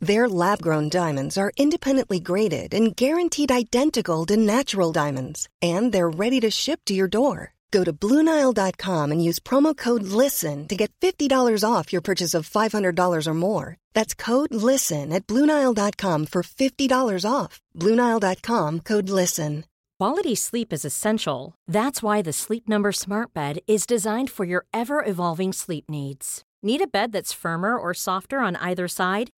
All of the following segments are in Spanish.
Their lab grown diamonds are independently graded and guaranteed identical to natural diamonds, and they're ready to ship to your door. Go to BlueNile.com and use promo code LISTEN to get $50 off your purchase of $500 or more. That's code LISTEN at BlueNile.com for $50 off. BlueNile.com code LISTEN. Quality sleep is essential. That's why the Sleep Number Smart Bed is designed for your ever evolving sleep needs. Need a bed that's firmer or softer on either side?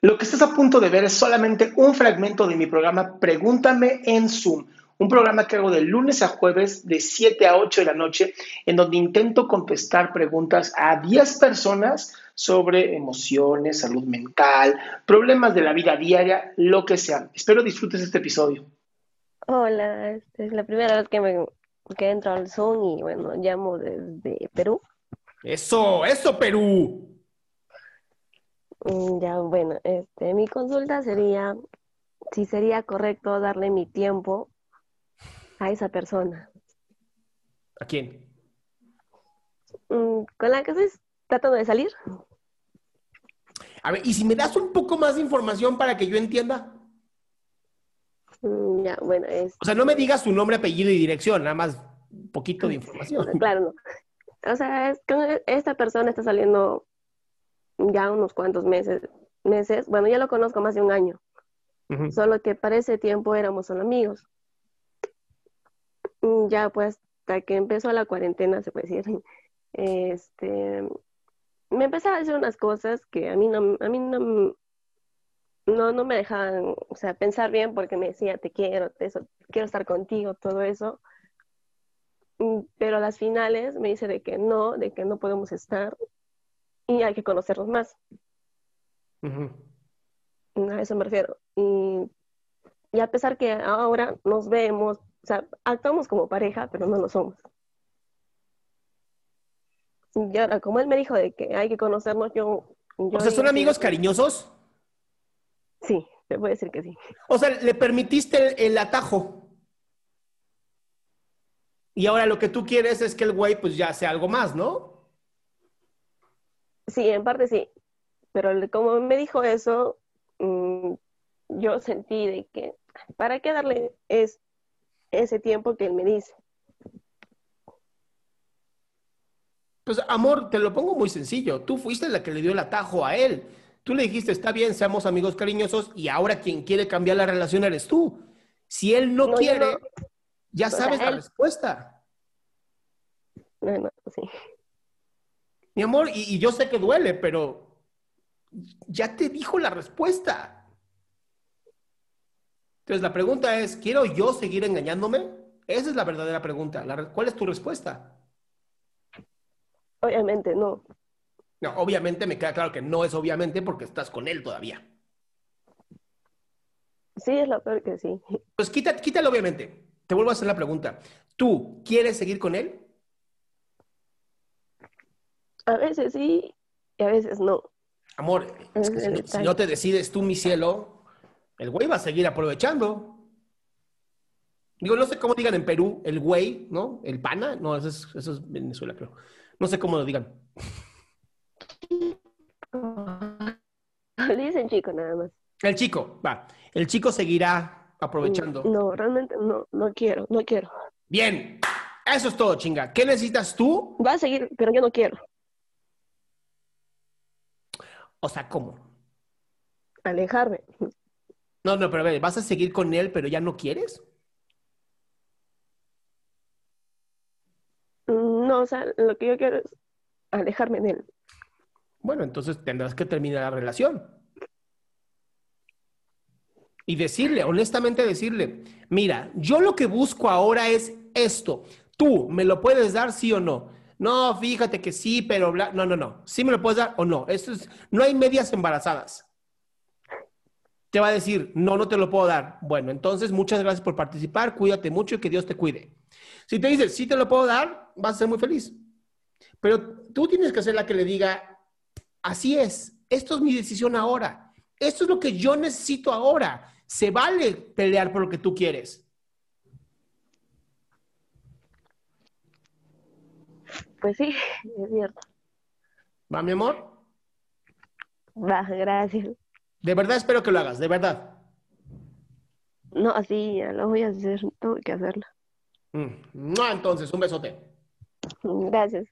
Lo que estás a punto de ver es solamente un fragmento de mi programa Pregúntame en Zoom, un programa que hago de lunes a jueves de 7 a 8 de la noche, en donde intento contestar preguntas a 10 personas sobre emociones, salud mental, problemas de la vida diaria, lo que sea. Espero disfrutes este episodio. Hola, esta es la primera vez que me que entro al Zoom y bueno, llamo desde Perú. Eso, eso, Perú. Mm, Ya, bueno, este, mi consulta sería si sería correcto darle mi tiempo a esa persona ¿A quién? Mm, con la que estoy tratando de salir. A ver, y si me das un poco más de información para que yo entienda. Mm, Ya, bueno, es O sea, no me digas su nombre, apellido y dirección, nada más un poquito de información. claro, no. O sea, es con esta persona está saliendo ya unos cuantos meses, meses. Bueno, ya lo conozco más de un año. Solo que para ese tiempo éramos solo amigos. Mm, Ya pues hasta que empezó la cuarentena, se puede decir, este, me empezaba a decir unas cosas que a mí no, a mí no, no, no me dejaban, o sea, pensar bien porque me decía, te quiero, te- eso, quiero estar contigo, todo eso. Mm, Pero a las finales me dice de que no, de que no podemos estar y hay que conocernos más. A eso me refiero. Y, y a pesar que ahora nos vemos, o sea, actuamos como pareja, pero no lo somos. Y ahora, como él me dijo de que hay que conocernos, yo... yo O sea, ¿son amigos cariñosos? Sí, te puedo decir que sí. O sea, le permitiste el, el atajo. Y ahora lo que tú quieres es que el güey pues ya sea algo más, ¿no? Sí, en parte sí. Pero como me dijo eso, mm, yo sentí de que, ¿para qué darle es, ese tiempo que él me dice? Pues amor, te lo pongo muy sencillo. Tú fuiste la que le dio el atajo a él. Tú le dijiste, está bien, seamos amigos cariñosos y ahora quien quiere cambiar la relación eres tú. Si él no, quiere, no. ya O sea, sabes la él- respuesta. No, no, sí. Mi amor, y, y yo sé que duele, pero ya te dijo la respuesta. Entonces la pregunta es, ¿quiero yo seguir engañándome? Esa es la verdadera pregunta. La ¿Cuál es tu respuesta? Obviamente no. No, obviamente me queda claro que no es obviamente porque estás con él todavía. Sí, es lo peor que sí. Pues quita, quítalo obviamente. Te vuelvo a hacer la pregunta. ¿Tú quieres seguir con él? A veces sí y a veces no. Amor, es que si no, si detalle. no te decides tú, mi cielo, el güey va a seguir aprovechando. Digo, no sé cómo digan en Perú, el güey, ¿no? El pana, no, eso es, eso es Venezuela, creo. No sé cómo lo digan. Le dicen chico nada más. El chico, va. El chico seguirá aprovechando. No, realmente no, no quiero, no quiero. Bien, eso es todo, chinga. ¿Qué necesitas tú? Va a seguir, pero yo no quiero. O sea, ¿cómo? Alejarme. No, no, pero a ver, ¿vas a seguir con él, pero ya no quieres? No, o sea, lo que yo quiero es alejarme de él. Bueno, entonces tendrás que terminar la relación. Y decirle, honestamente decirle, mira, yo lo que busco ahora es esto. Tú, ¿me lo puedes dar sí o no? No, fíjate que sí, pero bla... no, no, no. Sí me lo puedes dar o no. Esto es, no hay medias embarazadas. Te va a decir, no, no te lo puedo dar. Bueno, entonces muchas gracias por participar, cuídate mucho y que Dios te cuide. Si te dice, sí te lo puedo dar, vas a ser muy feliz. Pero tú tienes que ser la que le diga, así es, esto es mi decisión ahora, esto es lo que yo necesito ahora. Se vale pelear por lo que tú quieres. Pues sí, es cierto. ¿Va, mi amor? Va, gracias. De verdad espero que lo hagas, de verdad. No, así ya lo voy a hacer, tengo que hacerlo. Mm. Entonces, un besote. Gracias.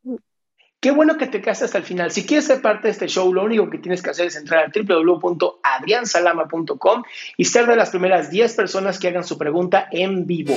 Qué bueno que te quedaste hasta el final. Si quieres ser parte de este show, lo único que tienes que hacer es entrar a www.adriansalama.com y ser de las primeras 10 personas que hagan su pregunta en vivo.